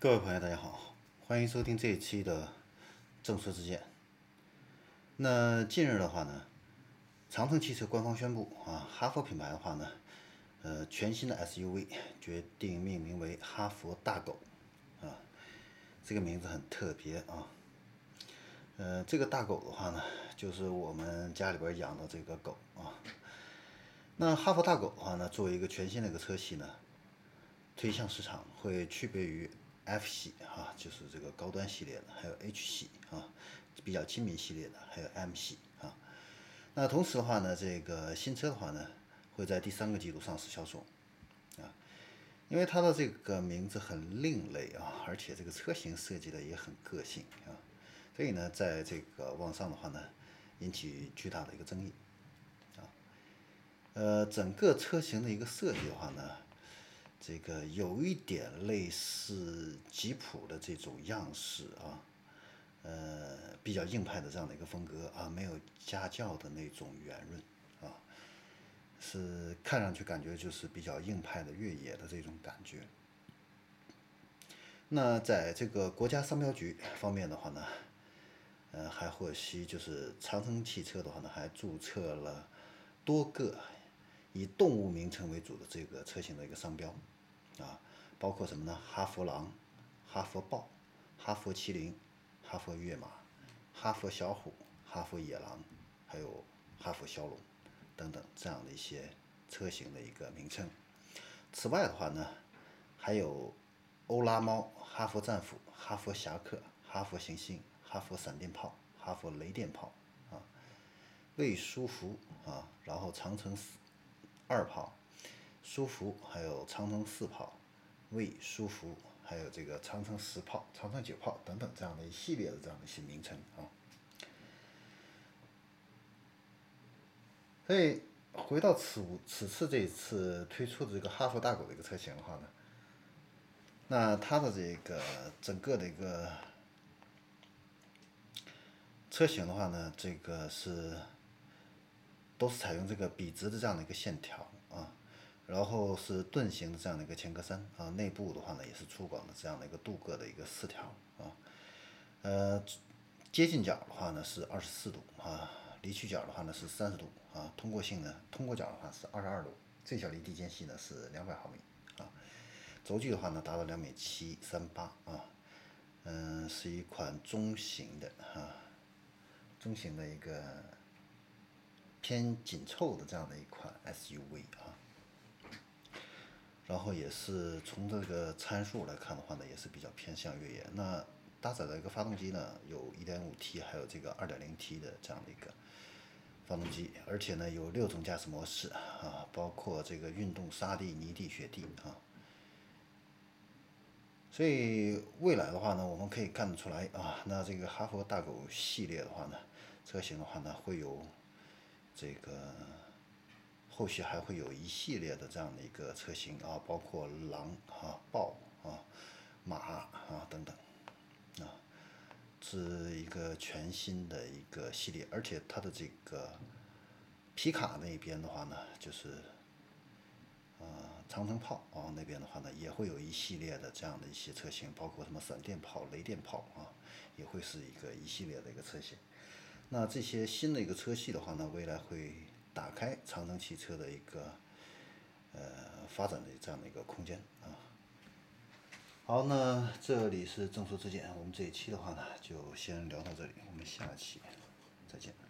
各位朋友，大家好，欢迎收听这一期的《正说之见》。那近日的话呢，长城汽车官方宣布啊，哈弗品牌的话呢，呃，全新的 SUV 决定命名为哈弗大狗，啊，这个名字很特别啊。呃，这个大狗的话呢，就是我们家里边养的这个狗啊。那哈弗大狗的话呢，作为一个全新的一个车系呢，推向市场会区别于。F 系啊，就是这个高端系列的，还有 H 系啊，比较亲民系列的，还有 M 系啊。那同时的话呢，这个新车的话呢，会在第三个季度上市销售啊。因为它的这个名字很另类啊，而且这个车型设计的也很个性啊，所以呢，在这个网上的话呢，引起巨大的一个争议啊。呃，整个车型的一个设计的话呢。这个有一点类似吉普的这种样式啊，呃，比较硬派的这样的一个风格啊，没有家教的那种圆润啊，是看上去感觉就是比较硬派的越野的这种感觉。那在这个国家商标局方面的话呢，呃，还获悉就是长城汽车的话呢，还注册了多个。以动物名称为主的这个车型的一个商标，啊，包括什么呢？哈佛狼、哈佛豹、哈佛麒麟、哈佛跃马、哈佛小虎、哈佛野狼，还有哈佛枭龙等等这样的一些车型的一个名称。此外的话呢，还有欧拉猫、哈佛战斧、哈佛侠客、哈佛行星、哈佛闪电炮、哈佛雷电炮啊，魏书福啊，然后长城四。二炮、舒服，还有长城四炮、魏舒服，还有这个长城十炮、长城九炮等等这样的一系列的这样的一些名称啊。所以回到此此次这一次推出的这个哈弗大狗的一个车型的话呢，那它的这个整个的一个车型的话呢，这个是。都是采用这个笔直的这样的一个线条啊，然后是盾形的这样的一个前格栅啊，内部的话呢也是粗犷的这样的一个镀铬的一个饰条啊，呃，接近角的话呢是二十四度啊，离去角的话呢是三十度啊，通过性呢通过角的话是二十二度，最小离地间隙呢是两百毫米啊，轴距的话呢达到两米七三八啊，嗯，是一款中型的啊，中型的一个。偏紧凑的这样的一款 SUV 啊，然后也是从这个参数来看的话呢，也是比较偏向越野。那搭载的一个发动机呢，有 1.5T，还有这个 2.0T 的这样的一个发动机，而且呢有六种驾驶模式啊，包括这个运动、沙地、泥地、雪地啊。所以未来的话呢，我们可以看得出来啊，那这个哈弗大狗系列的话呢，车型的话呢会有。这个后续还会有一系列的这样的一个车型啊，包括狼啊、豹啊、马啊等等啊，是一个全新的一个系列，而且它的这个皮卡那边的话呢，就是啊长城炮啊那边的话呢，也会有一系列的这样的一些车型，包括什么闪电炮、雷电炮啊，也会是一个一系列的一个车型。那这些新的一个车系的话呢，未来会打开长城汽车的一个呃发展的这样的一个空间啊。好，那这里是正说之见，我们这一期的话呢，就先聊到这里，我们下期再见。